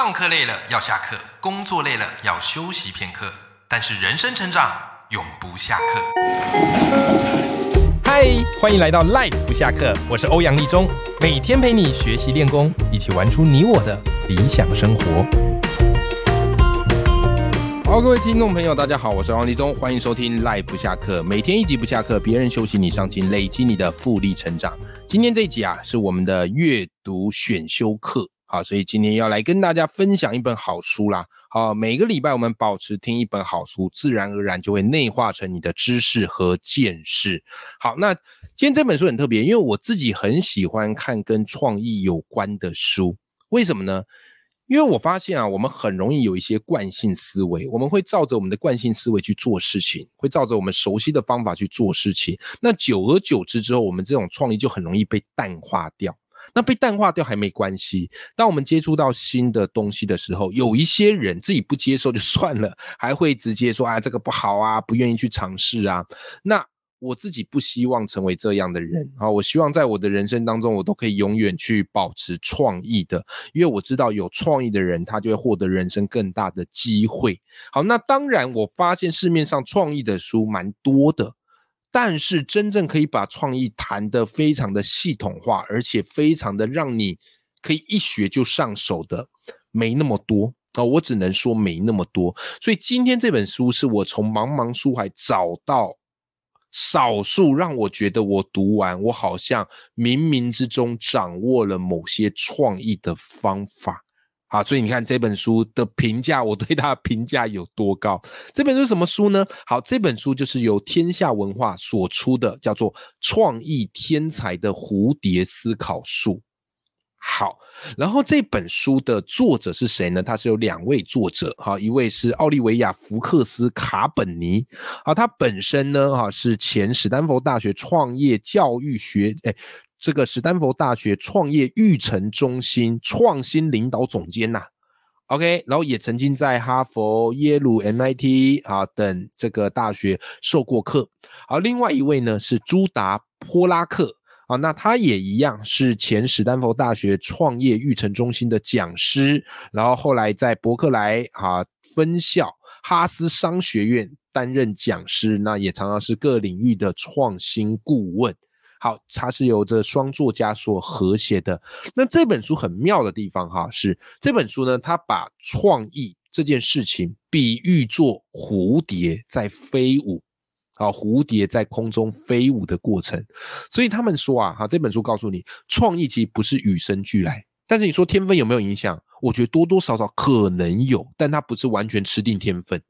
上课累了要下课，工作累了要休息片刻，但是人生成长永不下课。嗨，欢迎来到 Life 不下课，我是欧阳立中，每天陪你学习练功，一起玩出你我的理想生活。好，各位听众朋友，大家好，我是欧阳立中，欢迎收听 Life 不下课，每天一集不下课，别人休息你上进，累积你的复利成长。今天这一集啊，是我们的阅读选修课。好，所以今天要来跟大家分享一本好书啦。好，每个礼拜我们保持听一本好书，自然而然就会内化成你的知识和见识。好，那今天这本书很特别，因为我自己很喜欢看跟创意有关的书。为什么呢？因为我发现啊，我们很容易有一些惯性思维，我们会照着我们的惯性思维去做事情，会照着我们熟悉的方法去做事情。那久而久之之后，我们这种创意就很容易被淡化掉。那被淡化掉还没关系。当我们接触到新的东西的时候，有一些人自己不接受就 算了，还会直接说啊这个不好啊，不愿意去尝试啊。那我自己不希望成为这样的人啊。我希望在我的人生当中，我都可以永远去保持创意的，因为我知道有创意的人，他就会获得人生更大的机会。好，那当然，我发现市面上创意的书蛮多的。但是真正可以把创意谈得非常的系统化，而且非常的让你可以一学就上手的，没那么多啊！我只能说没那么多。所以今天这本书是我从茫茫书海找到少数让我觉得我读完，我好像冥冥之中掌握了某些创意的方法。好，所以你看这本书的评价，我对它评价有多高？这本书什么书呢？好，这本书就是由天下文化所出的，叫做《创意天才的蝴蝶思考术》。好，然后这本书的作者是谁呢？他是有两位作者，哈，一位是奥利维亚·福克斯·卡本尼，啊，他本身呢，哈，是前史丹佛大学创业教育学，哎。这个史丹佛大学创业育成中心创新领导总监呐，OK，然后也曾经在哈佛、耶鲁、MIT 啊等这个大学授过课。好，另外一位呢是朱达·波拉克啊，那他也一样是前史丹佛大学创业育成中心的讲师，然后后来在伯克莱啊分校哈斯商学院担任讲师，那也常常是各领域的创新顾问。好，它是由这双作家所合写的。那这本书很妙的地方哈，是这本书呢，它把创意这件事情比喻作蝴蝶在飞舞，好，蝴蝶在空中飞舞的过程。所以他们说啊，哈，这本书告诉你，创意其实不是与生俱来，但是你说天分有没有影响？我觉得多多少少可能有，但它不是完全吃定天分，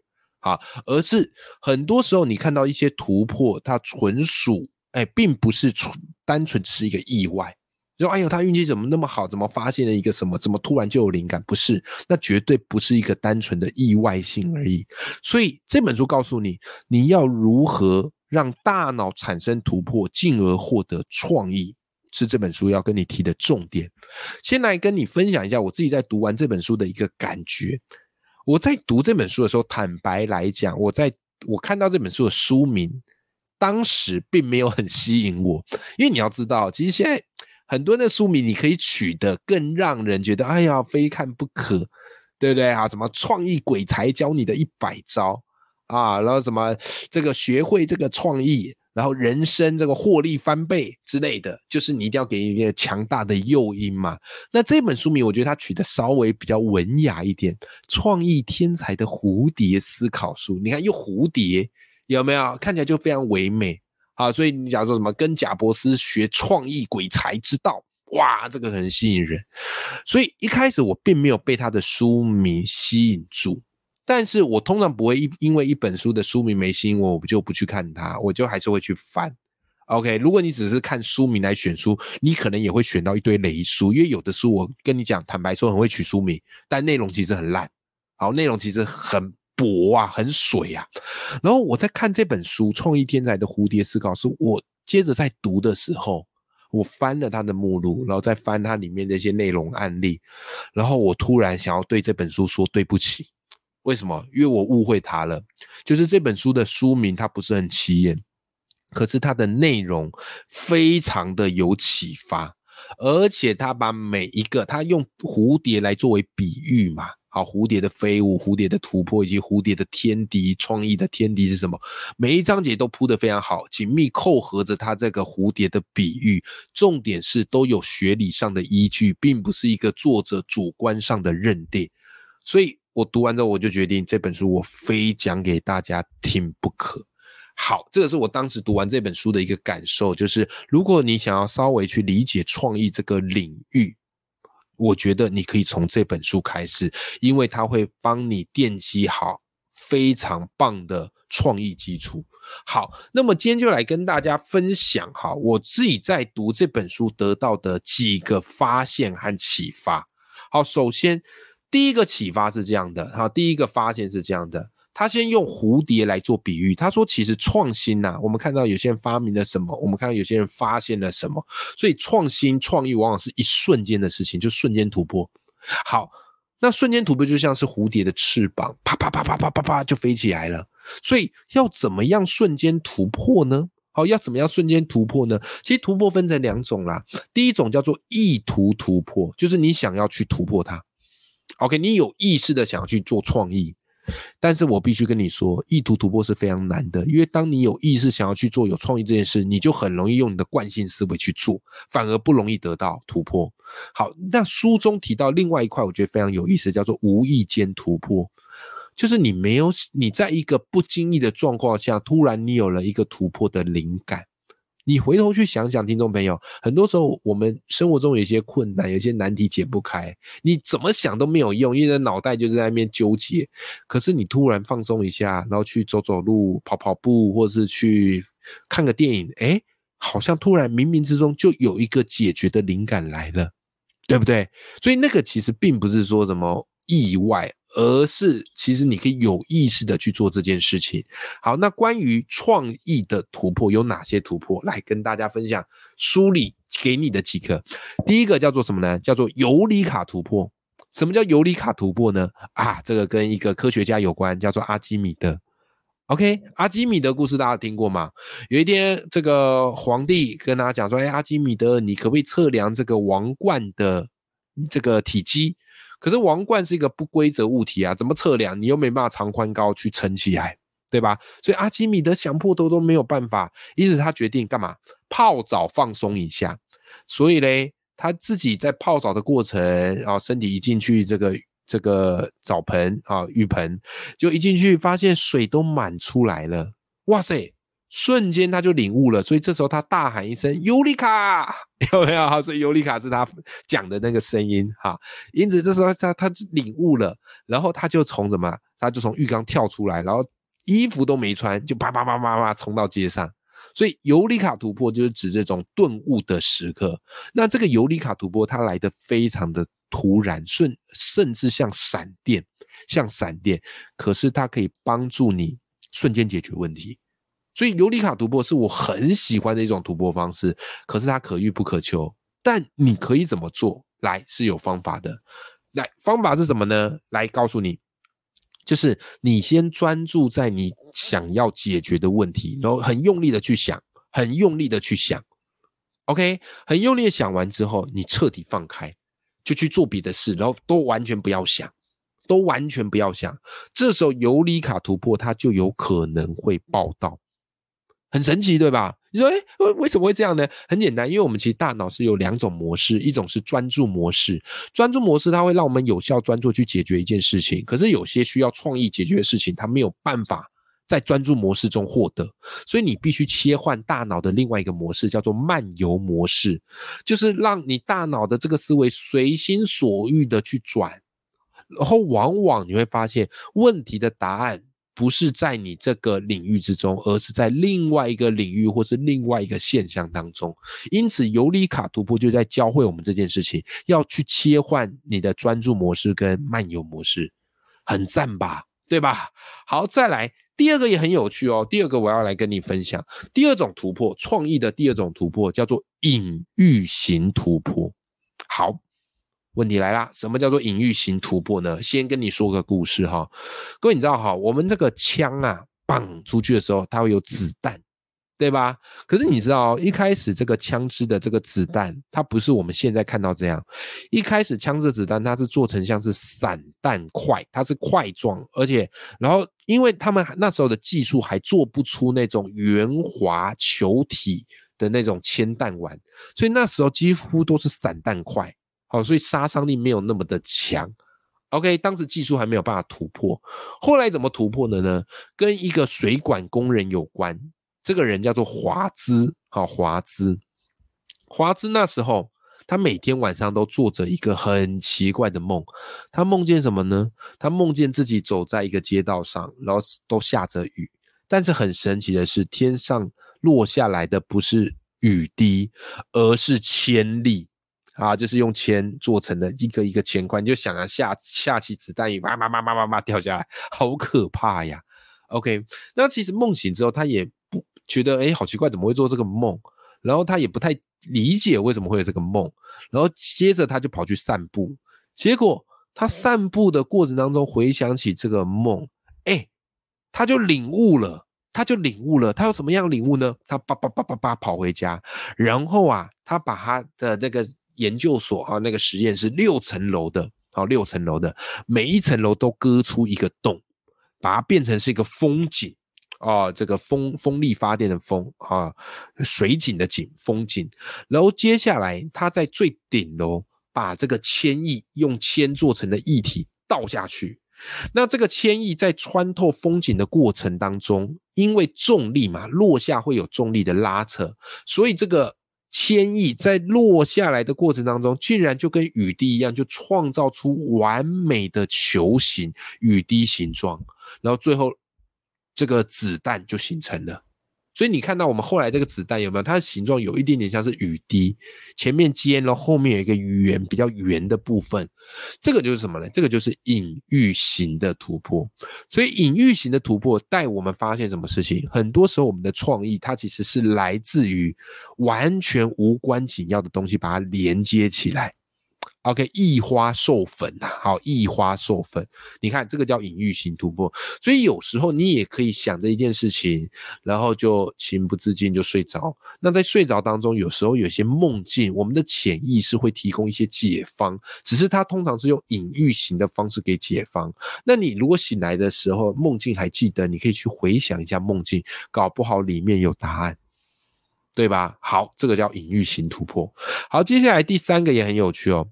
啊，而是很多时候你看到一些突破，它纯属。哎，并不是纯单纯只是一个意外，说哎呦，他运气怎么那么好？怎么发现了一个什么？怎么突然就有灵感？不是，那绝对不是一个单纯的意外性而已。所以这本书告诉你，你要如何让大脑产生突破，进而获得创意，是这本书要跟你提的重点。先来跟你分享一下我自己在读完这本书的一个感觉。我在读这本书的时候，坦白来讲，我在我看到这本书的书名。当时并没有很吸引我，因为你要知道，其实现在很多的书名你可以取得更让人觉得哎呀非看不可，对不对啊？什么创意鬼才教你的一百招啊，然后什么这个学会这个创意，然后人生这个获利翻倍之类的，就是你一定要给一个强大的诱因嘛。那这本书名我觉得它取得稍微比较文雅一点，《创意天才的蝴蝶思考书》，你看又蝴蝶。有没有看起来就非常唯美啊？所以你假如说什么跟贾伯斯学创意鬼才之道，哇，这个很吸引人。所以一开始我并没有被他的书名吸引住，但是我通常不会因因为一本书的书名没吸引我，我就不去看它，我就还是会去翻。OK，如果你只是看书名来选书，你可能也会选到一堆雷书，因为有的书我跟你讲，坦白说很会取书名，但内容其实很烂，好，内容其实很。薄啊，很水啊。然后我在看这本书《创意天才的蝴蝶思考》，是我接着在读的时候，我翻了它的目录，然后再翻它里面的一些内容案例，然后我突然想要对这本书说对不起。为什么？因为我误会它了。就是这本书的书名它不是很起眼，可是它的内容非常的有启发。而且他把每一个他用蝴蝶来作为比喻嘛。好，蝴蝶的飞舞，蝴蝶的突破，以及蝴蝶的天敌，创意的天敌是什么？每一章节都铺得非常好，紧密扣合着它这个蝴蝶的比喻。重点是都有学理上的依据，并不是一个作者主观上的认定。所以我读完之后，我就决定这本书我非讲给大家听不可。好，这个是我当时读完这本书的一个感受，就是如果你想要稍微去理解创意这个领域。我觉得你可以从这本书开始，因为它会帮你奠基好非常棒的创意基础。好，那么今天就来跟大家分享哈，我自己在读这本书得到的几个发现和启发。好，首先第一个启发是这样的，哈，第一个发现是这样的。他先用蝴蝶来做比喻，他说：“其实创新呐，我们看到有些人发明了什么，我们看到有些人发现了什么，所以创新创意往往是一瞬间的事情，就瞬间突破。好，那瞬间突破就像是蝴蝶的翅膀，啪啪啪啪啪啪啪就飞起来了。所以要怎么样瞬间突破呢？好，要怎么样瞬间突破呢？其实突破分成两种啦，第一种叫做意图突破，就是你想要去突破它。OK，你有意识的想要去做创意。”但是我必须跟你说，意图突破是非常难的，因为当你有意识想要去做有创意这件事，你就很容易用你的惯性思维去做，反而不容易得到突破。好，那书中提到另外一块，我觉得非常有意思，叫做无意间突破，就是你没有你在一个不经意的状况下，突然你有了一个突破的灵感。你回头去想想，听众朋友，很多时候我们生活中有一些困难，有些难题解不开，你怎么想都没有用，因为脑袋就是在那边纠结。可是你突然放松一下，然后去走走路、跑跑步，或是去看个电影，哎，好像突然冥冥之中就有一个解决的灵感来了，对不对？所以那个其实并不是说什么意外。而是其实你可以有意识的去做这件事情。好，那关于创意的突破有哪些突破？来跟大家分享梳理给你的几个。第一个叫做什么呢？叫做尤里卡突破。什么叫尤里卡突破呢？啊，这个跟一个科学家有关，叫做阿基米德。OK，阿基米德故事大家听过吗？有一天，这个皇帝跟他讲说：“哎，阿基米德，你可不可以测量这个王冠的这个体积？”可是王冠是一个不规则物体啊，怎么测量？你又没办法长宽高去称起来，对吧？所以阿基米德想破头都没有办法，因此他决定干嘛？泡澡放松一下。所以嘞，他自己在泡澡的过程，然后身体一进去这个这个澡盆啊浴盆，就一进去发现水都满出来了，哇塞！瞬间他就领悟了，所以这时候他大喊一声“尤里卡”，有没有？所以尤里卡是他讲的那个声音哈。因此这时候他他领悟了，然后他就从什么？他就从浴缸跳出来，然后衣服都没穿，就啪啪啪啪啪冲到街上。所以尤里卡突破就是指这种顿悟的时刻。那这个尤里卡突破它来的非常的突然，甚甚至像闪电，像闪电。可是它可以帮助你瞬间解决问题。所以尤里卡突破是我很喜欢的一种突破方式，可是它可遇不可求。但你可以怎么做？来是有方法的。来，方法是什么呢？来告诉你，就是你先专注在你想要解决的问题，然后很用力的去想，很用力的去想。OK，很用力的想完之后，你彻底放开，就去做别的事，然后都完全不要想，都完全不要想。这时候尤里卡突破它就有可能会报道。很神奇，对吧？你说，哎，为为什么会这样呢？很简单，因为我们其实大脑是有两种模式，一种是专注模式，专注模式它会让我们有效专注去解决一件事情。可是有些需要创意解决的事情，它没有办法在专注模式中获得，所以你必须切换大脑的另外一个模式，叫做漫游模式，就是让你大脑的这个思维随心所欲的去转，然后往往你会发现问题的答案。不是在你这个领域之中，而是在另外一个领域或是另外一个现象当中。因此，尤里卡突破就在教会我们这件事情，要去切换你的专注模式跟漫游模式，很赞吧？对吧？好，再来第二个也很有趣哦。第二个我要来跟你分享第二种突破，创意的第二种突破叫做隐喻型突破。好。问题来啦，什么叫做隐喻型突破呢？先跟你说个故事哈，各位你知道哈，我们这个枪啊，绑出去的时候，它会有子弹，对吧？可是你知道，一开始这个枪支的这个子弹，它不是我们现在看到这样。一开始枪支子弹它是做成像是散弹块，它是块状，而且然后因为他们那时候的技术还做不出那种圆滑球体的那种铅弹丸，所以那时候几乎都是散弹块。好，所以杀伤力没有那么的强。OK，当时技术还没有办法突破。后来怎么突破的呢？跟一个水管工人有关。这个人叫做华兹，好，华兹，华兹那时候，他每天晚上都做着一个很奇怪的梦。他梦见什么呢？他梦见自己走在一个街道上，然后都下着雨，但是很神奇的是，天上落下来的不是雨滴，而是铅粒啊，就是用铅做成的一个一个铅块。你就想啊，下下起子弹雨，叭叭叭叭叭叭掉下来，好可怕呀。OK，那其实梦醒之后，他也不。觉得哎，好奇怪，怎么会做这个梦？然后他也不太理解为什么会有这个梦。然后接着他就跑去散步，结果他散步的过程当中回想起这个梦，哎，他就领悟了，他就领悟了。他有什么样领悟呢？他叭叭叭叭叭跑回家，然后啊，他把他的那个研究所啊，那个实验室六层楼的，好六层楼的，每一层楼都割出一个洞，把它变成是一个风景。啊，这个风风力发电的风啊，水井的井，风井。然后接下来，他在最顶楼把这个铅液用铅做成的液体倒下去。那这个铅液在穿透风景的过程当中，因为重力嘛，落下会有重力的拉扯，所以这个千亿在落下来的过程当中，竟然就跟雨滴一样，就创造出完美的球形雨滴形状。然后最后。这个子弹就形成了，所以你看到我们后来这个子弹有没有？它的形状有一点点像是雨滴，前面尖了，后面有一个圆比较圆的部分，这个就是什么呢？这个就是隐喻型的突破。所以隐喻型的突破带我们发现什么事情？很多时候我们的创意它其实是来自于完全无关紧要的东西，把它连接起来。OK，异花授粉呐，好，异花授粉，你看这个叫隐喻型突破，所以有时候你也可以想着一件事情，然后就情不自禁就睡着。那在睡着当中，有时候有些梦境，我们的潜意识会提供一些解方，只是它通常是用隐喻型的方式给解方。那你如果醒来的时候梦境还记得，你可以去回想一下梦境，搞不好里面有答案，对吧？好，这个叫隐喻型突破。好，接下来第三个也很有趣哦。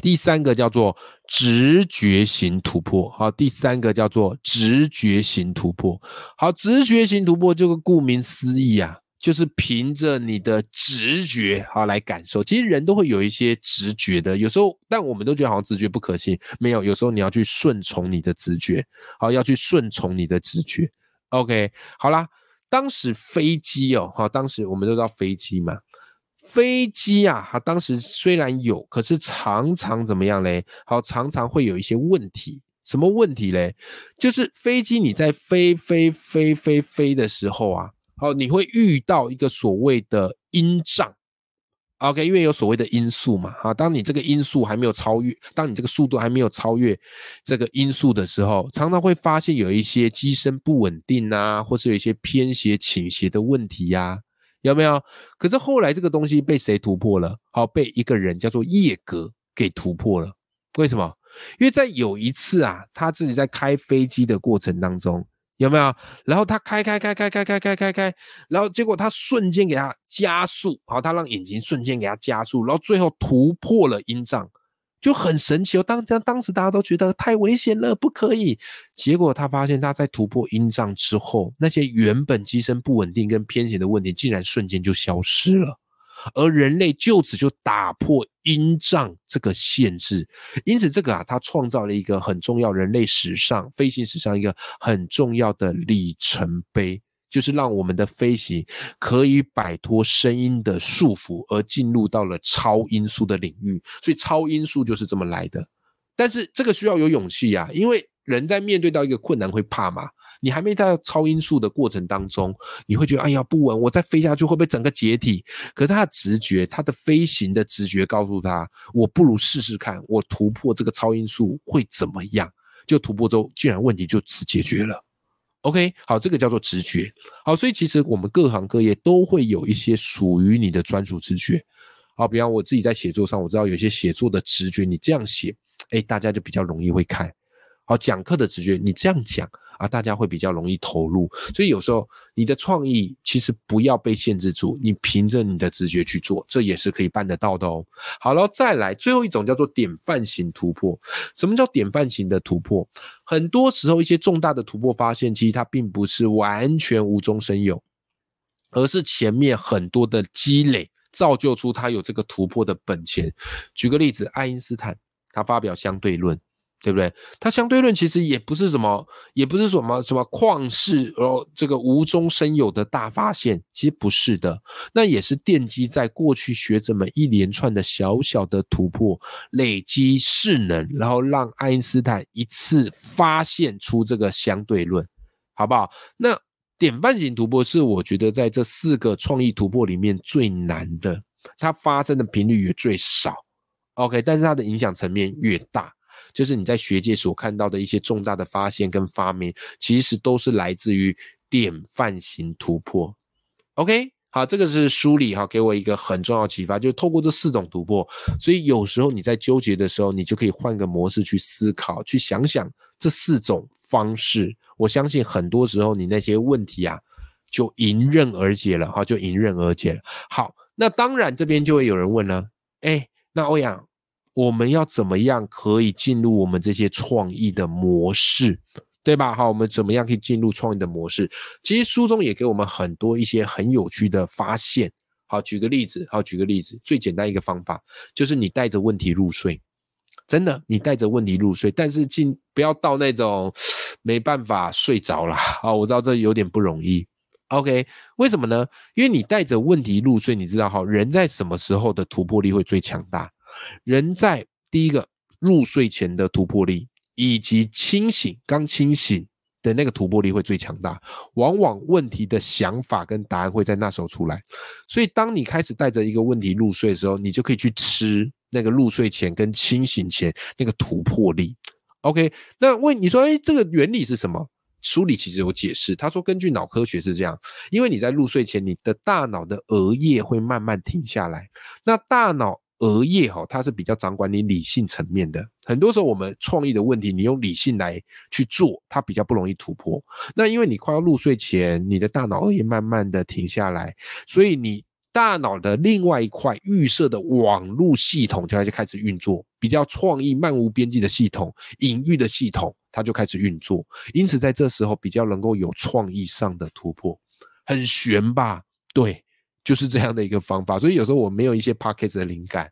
第三个叫做直觉型突破，好，第三个叫做直觉型突破，好，直觉型突破这个顾名思义啊，就是凭着你的直觉好来感受。其实人都会有一些直觉的，有时候，但我们都觉得好像直觉不可信，没有，有时候你要去顺从你的直觉，好，要去顺从你的直觉。OK，好啦，当时飞机哦，好，当时我们都知道飞机嘛。飞机啊，它当时虽然有，可是常常怎么样嘞？好，常常会有一些问题。什么问题嘞？就是飞机你在飞飞飞飞飞的时候啊，好，你会遇到一个所谓的音障。OK，因为有所谓的音速嘛，啊，当你这个音速还没有超越，当你这个速度还没有超越这个音速的时候，常常会发现有一些机身不稳定啊，或是有一些偏斜倾斜的问题呀。有没有？可是后来这个东西被谁突破了？好，被一个人叫做叶格给突破了。为什么？因为在有一次啊，他自己在开飞机的过程当中，有没有？然后他开开开开开开开开开，然后结果他瞬间给他加速，好，他让引擎瞬间给他加速，然后最后突破了音障。就很神奇哦，当当当时大家都觉得太危险了，不可以。结果他发现他在突破音障之后，那些原本机身不稳定跟偏斜的问题，竟然瞬间就消失了。而人类就此就打破音障这个限制，因此这个啊，他创造了一个很重要人类史上飞行史上一个很重要的里程碑。就是让我们的飞行可以摆脱声音的束缚，而进入到了超音速的领域。所以超音速就是这么来的。但是这个需要有勇气呀，因为人在面对到一个困难会怕嘛。你还没到超音速的过程当中，你会觉得哎呀不稳，我再飞下去会不会整个解体？可是他的直觉，他的飞行的直觉告诉他，我不如试试看，我突破这个超音速会怎么样？就突破之后，竟然问题就此解决了。OK，好，这个叫做直觉。好，所以其实我们各行各业都会有一些属于你的专属直觉。好，比方我自己在写作上，我知道有些写作的直觉，你这样写，哎，大家就比较容易会看。好，讲课的直觉，你这样讲。啊，大家会比较容易投入，所以有时候你的创意其实不要被限制住，你凭着你的直觉去做，这也是可以办得到的哦。好了，再来最后一种叫做典范型突破。什么叫典范型的突破？很多时候一些重大的突破发现，其实它并不是完全无中生有，而是前面很多的积累造就出它有这个突破的本钱。举个例子，爱因斯坦他发表相对论。对不对？它相对论其实也不是什么，也不是什么什么旷世哦，这个无中生有的大发现，其实不是的。那也是奠基在过去学者们一连串的小小的突破，累积势能，然后让爱因斯坦一次发现出这个相对论，好不好？那典范型突破是我觉得在这四个创意突破里面最难的，它发生的频率也最少。OK，但是它的影响层面越大。就是你在学界所看到的一些重大的发现跟发明，其实都是来自于典范型突破。OK，好，这个是梳理哈，给我一个很重要启发，就是透过这四种突破，所以有时候你在纠结的时候，你就可以换个模式去思考，去想想这四种方式。我相信很多时候你那些问题啊，就迎刃而解了哈，就迎刃而解了。好，那当然这边就会有人问了，哎，那欧阳。我们要怎么样可以进入我们这些创意的模式，对吧？好，我们怎么样可以进入创意的模式？其实书中也给我们很多一些很有趣的发现。好，举个例子，好，举个例子，最简单一个方法就是你带着问题入睡，真的，你带着问题入睡，但是进不要到那种没办法睡着了。啊，我知道这有点不容易。OK，为什么呢？因为你带着问题入睡，你知道，哈，人在什么时候的突破力会最强大？人在第一个入睡前的突破力，以及清醒刚清醒的那个突破力会最强大。往往问题的想法跟答案会在那时候出来。所以，当你开始带着一个问题入睡的时候，你就可以去吃那个入睡前跟清醒前那个突破力。OK，那问你说，哎，这个原理是什么？书里其实有解释，他说根据脑科学是这样，因为你在入睡前，你的大脑的额叶会慢慢停下来，那大脑。额叶哈，它是比较掌管你理性层面的。很多时候，我们创意的问题，你用理性来去做，它比较不容易突破。那因为你快要入睡前，你的大脑额叶慢慢的停下来，所以你大脑的另外一块预设的网络系统就开始运作，比较创意漫无边际的系统、隐喻的系统，它就开始运作。因此，在这时候比较能够有创意上的突破，很悬吧？对。就是这样的一个方法，所以有时候我没有一些 pockets 的灵感，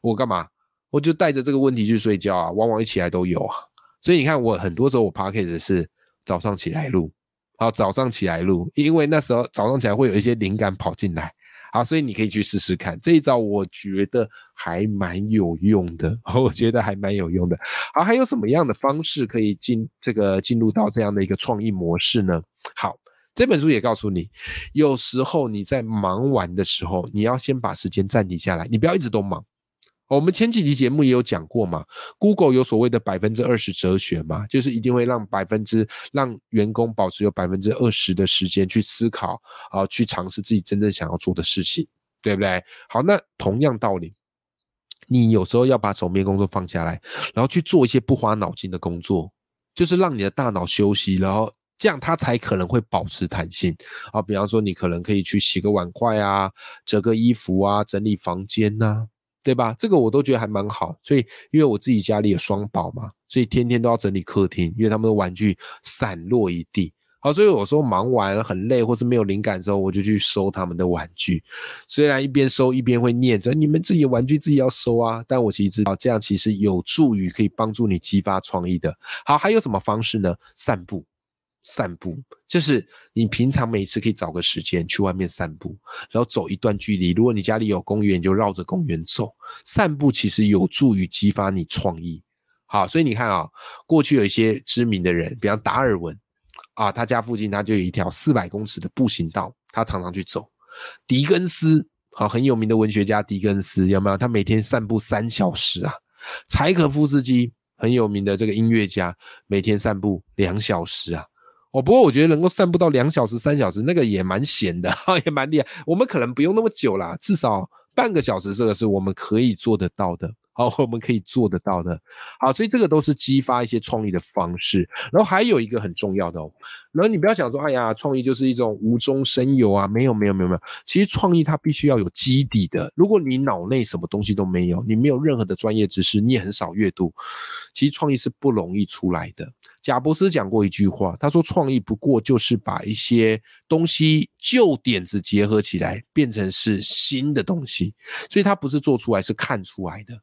我干嘛？我就带着这个问题去睡觉啊，往往一起来都有啊。所以你看，我很多时候我 pockets 是早上起来录，好，早上起来录，因为那时候早上起来会有一些灵感跑进来，好，所以你可以去试试看这一招，我觉得还蛮有用的，我觉得还蛮有用的。好，还有什么样的方式可以进这个进入到这样的一个创意模式呢？好。这本书也告诉你，有时候你在忙完的时候，你要先把时间暂停下来，你不要一直都忙。我们前几集节目也有讲过嘛，Google 有所谓的百分之二十哲学嘛，就是一定会让百分之让员工保持有百分之二十的时间去思考啊，去尝试自己真正想要做的事情，对不对？好，那同样道理，你有时候要把手面工作放下来，然后去做一些不花脑筋的工作，就是让你的大脑休息，然后。这样它才可能会保持弹性啊，比方说你可能可以去洗个碗筷啊，折个衣服啊，整理房间呐，对吧？这个我都觉得还蛮好。所以因为我自己家里有双宝嘛，所以天天都要整理客厅，因为他们的玩具散落一地。好，所以有时候忙完很累或是没有灵感的时候，我就去收他们的玩具。虽然一边收一边会念着你们自己的玩具自己要收啊，但我其实知道这样其实有助于可以帮助你激发创意的。好，还有什么方式呢？散步。散步就是你平常每次可以找个时间去外面散步，然后走一段距离。如果你家里有公园，你就绕着公园走。散步其实有助于激发你创意。好，所以你看啊，过去有一些知名的人，比方达尔文啊，他家附近他就有一条四百公尺的步行道，他常常去走。狄更斯，好很有名的文学家狄更斯，有没有？他每天散步三小时啊。柴可夫斯基很有名的这个音乐家，每天散步两小时啊。哦，不过我觉得能够散步到两小时、三小时，那个也蛮闲的，也蛮厉害。我们可能不用那么久啦，至少半个小时，这个是我们可以做得到的。好，我们可以做得到的。好，所以这个都是激发一些创意的方式。然后还有一个很重要的哦，然后你不要想说，哎呀，创意就是一种无中生有啊，没有，没有，没有，没有。其实创意它必须要有基底的。如果你脑内什么东西都没有，你没有任何的专业知识，你也很少阅读，其实创意是不容易出来的。贾伯斯讲过一句话，他说：“创意不过就是把一些东西旧点子结合起来，变成是新的东西。所以他不是做出来，是看出来的。”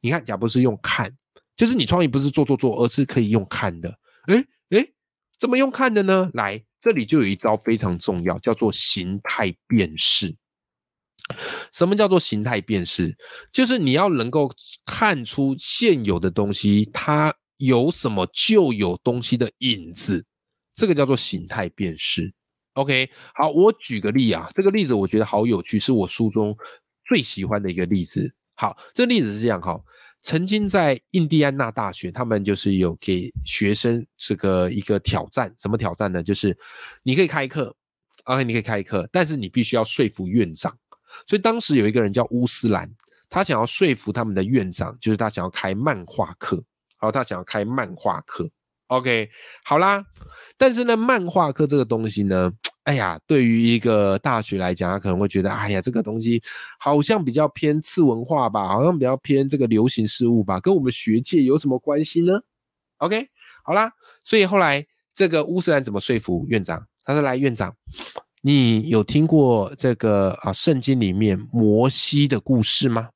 你看，假不是用看，就是你创意不是做做做，而是可以用看的。哎哎，怎么用看的呢？来，这里就有一招非常重要，叫做形态辨识。什么叫做形态辨识？就是你要能够看出现有的东西它有什么旧有东西的影子，这个叫做形态辨识。OK，好，我举个例啊，这个例子我觉得好有趣，是我书中最喜欢的一个例子。好，这例子是这样哈。曾经在印第安纳大学，他们就是有给学生这个一个挑战，什么挑战呢？就是你可以开课，OK，你可以开课，但是你必须要说服院长。所以当时有一个人叫乌斯兰，他想要说服他们的院长，就是他想要开漫画课，好，他想要开漫画课，OK，好啦。但是呢，漫画课这个东西呢？哎呀，对于一个大学来讲，他可能会觉得，哎呀，这个东西好像比较偏次文化吧，好像比较偏这个流行事物吧，跟我们学界有什么关系呢？OK，好啦，所以后来这个乌斯兰怎么说服院长？他说：“来，院长，你有听过这个啊圣经里面摩西的故事吗？”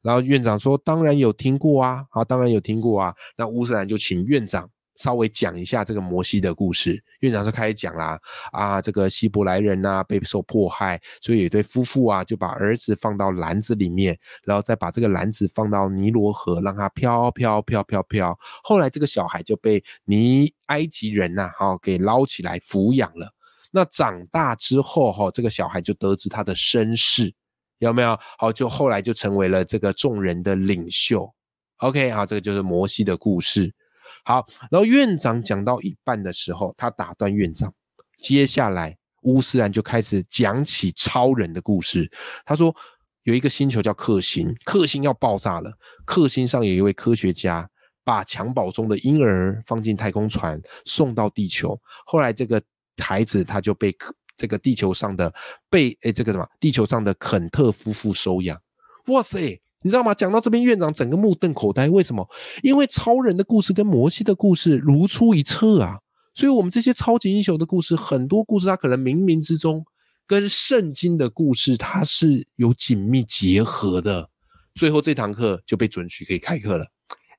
然后院长说：“当然有听过啊，好，当然有听过啊。”那乌斯兰就请院长。稍微讲一下这个摩西的故事，院长就开始讲啦。啊，这个希伯来人呐被受迫害，所以有对夫妇啊就把儿子放到篮子里面，然后再把这个篮子放到尼罗河，让它飘飘飘飘飘。后来这个小孩就被尼埃及人呐哈给捞起来抚养了。那长大之后哈，这个小孩就得知他的身世，有没有？好，就后来就成为了这个众人的领袖。OK 好，这个就是摩西的故事。好，然后院长讲到一半的时候，他打断院长，接下来乌斯兰就开始讲起超人的故事。他说有一个星球叫克星，克星要爆炸了，克星上有一位科学家把襁褓中的婴儿放进太空船送到地球，后来这个孩子他就被这个地球上的被诶这个什么地球上的肯特夫妇收养。哇塞！你知道吗？讲到这边，院长整个目瞪口呆。为什么？因为超人的故事跟摩西的故事如出一辙啊！所以，我们这些超级英雄的故事，很多故事它可能冥冥之中跟圣经的故事它是有紧密结合的。最后，这堂课就被准许可以开课了。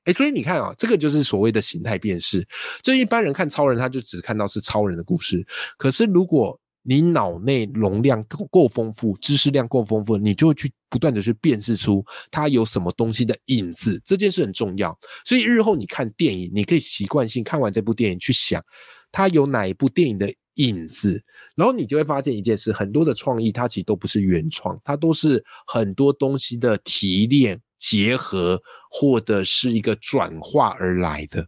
哎，所以你看啊，这个就是所谓的形态辨识。就一般人看超人，他就只看到是超人的故事。可是如果你脑内容量够够丰富，知识量够丰富，你就去不断的去辨识出它有什么东西的影子，这件事很重要。所以日后你看电影，你可以习惯性看完这部电影去想，它有哪一部电影的影子，然后你就会发现一件事：很多的创意它其实都不是原创，它都是很多东西的提炼、结合或者是一个转化而来的，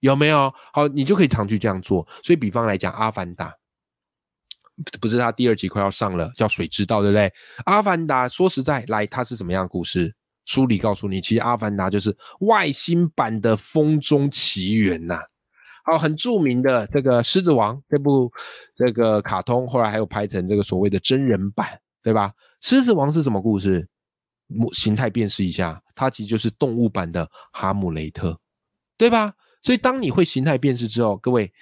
有没有？好，你就可以常去这样做。所以，比方来讲，《阿凡达》。不是他第二集快要上了，叫《水之道》，对不对？阿凡达说实在，来，它是什么样的故事？书里告诉你，其实阿凡达就是外星版的《风中奇缘》呐。好，很著名的这个《狮子王》这部这个卡通，后来还有拍成这个所谓的真人版，对吧？《狮子王》是什么故事？形态辨识一下，它其实就是动物版的《哈姆雷特》，对吧？所以当你会形态辨识之后，各位。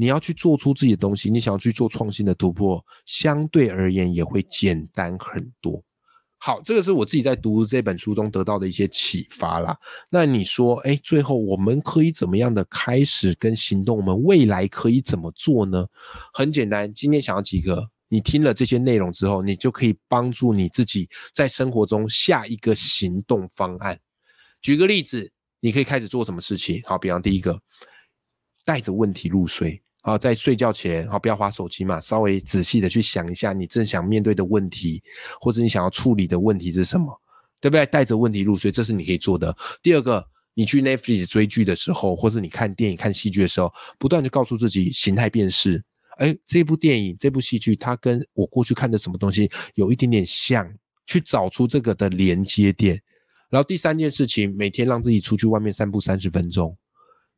你要去做出自己的东西，你想要去做创新的突破，相对而言也会简单很多。好，这个是我自己在读这本书中得到的一些启发啦。那你说，哎，最后我们可以怎么样的开始跟行动？我们未来可以怎么做呢？很简单，今天想要几个，你听了这些内容之后，你就可以帮助你自己在生活中下一个行动方案。举个例子，你可以开始做什么事情？好，比方第一个，带着问题入睡。好，在睡觉前，好不要划手机嘛，稍微仔细的去想一下你正想面对的问题，或者你想要处理的问题是什么，对不对？带着问题入睡，这是你可以做的。第二个，你去 Netflix 追剧的时候，或是你看电影、看戏剧的时候，不断的告诉自己形态辨识。哎，这部电影、这部戏剧，它跟我过去看的什么东西有一点点像，去找出这个的连接点。然后第三件事情，每天让自己出去外面散步三十分钟。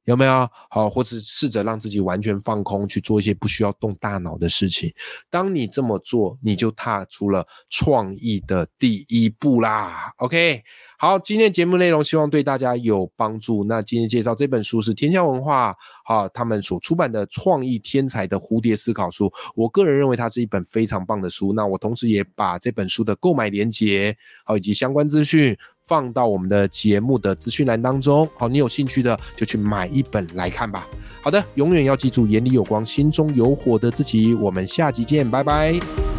有没有好，或者试着让自己完全放空，去做一些不需要动大脑的事情？当你这么做，你就踏出了创意的第一步啦。OK。好，今天节目内容希望对大家有帮助。那今天介绍这本书是天下文化啊他们所出版的《创意天才的蝴蝶思考书》。我个人认为它是一本非常棒的书。那我同时也把这本书的购买链接好以及相关资讯放到我们的节目的资讯栏当中。好，你有兴趣的就去买一本来看吧。好的，永远要记住眼里有光，心中有火的自己。我们下集见，拜拜。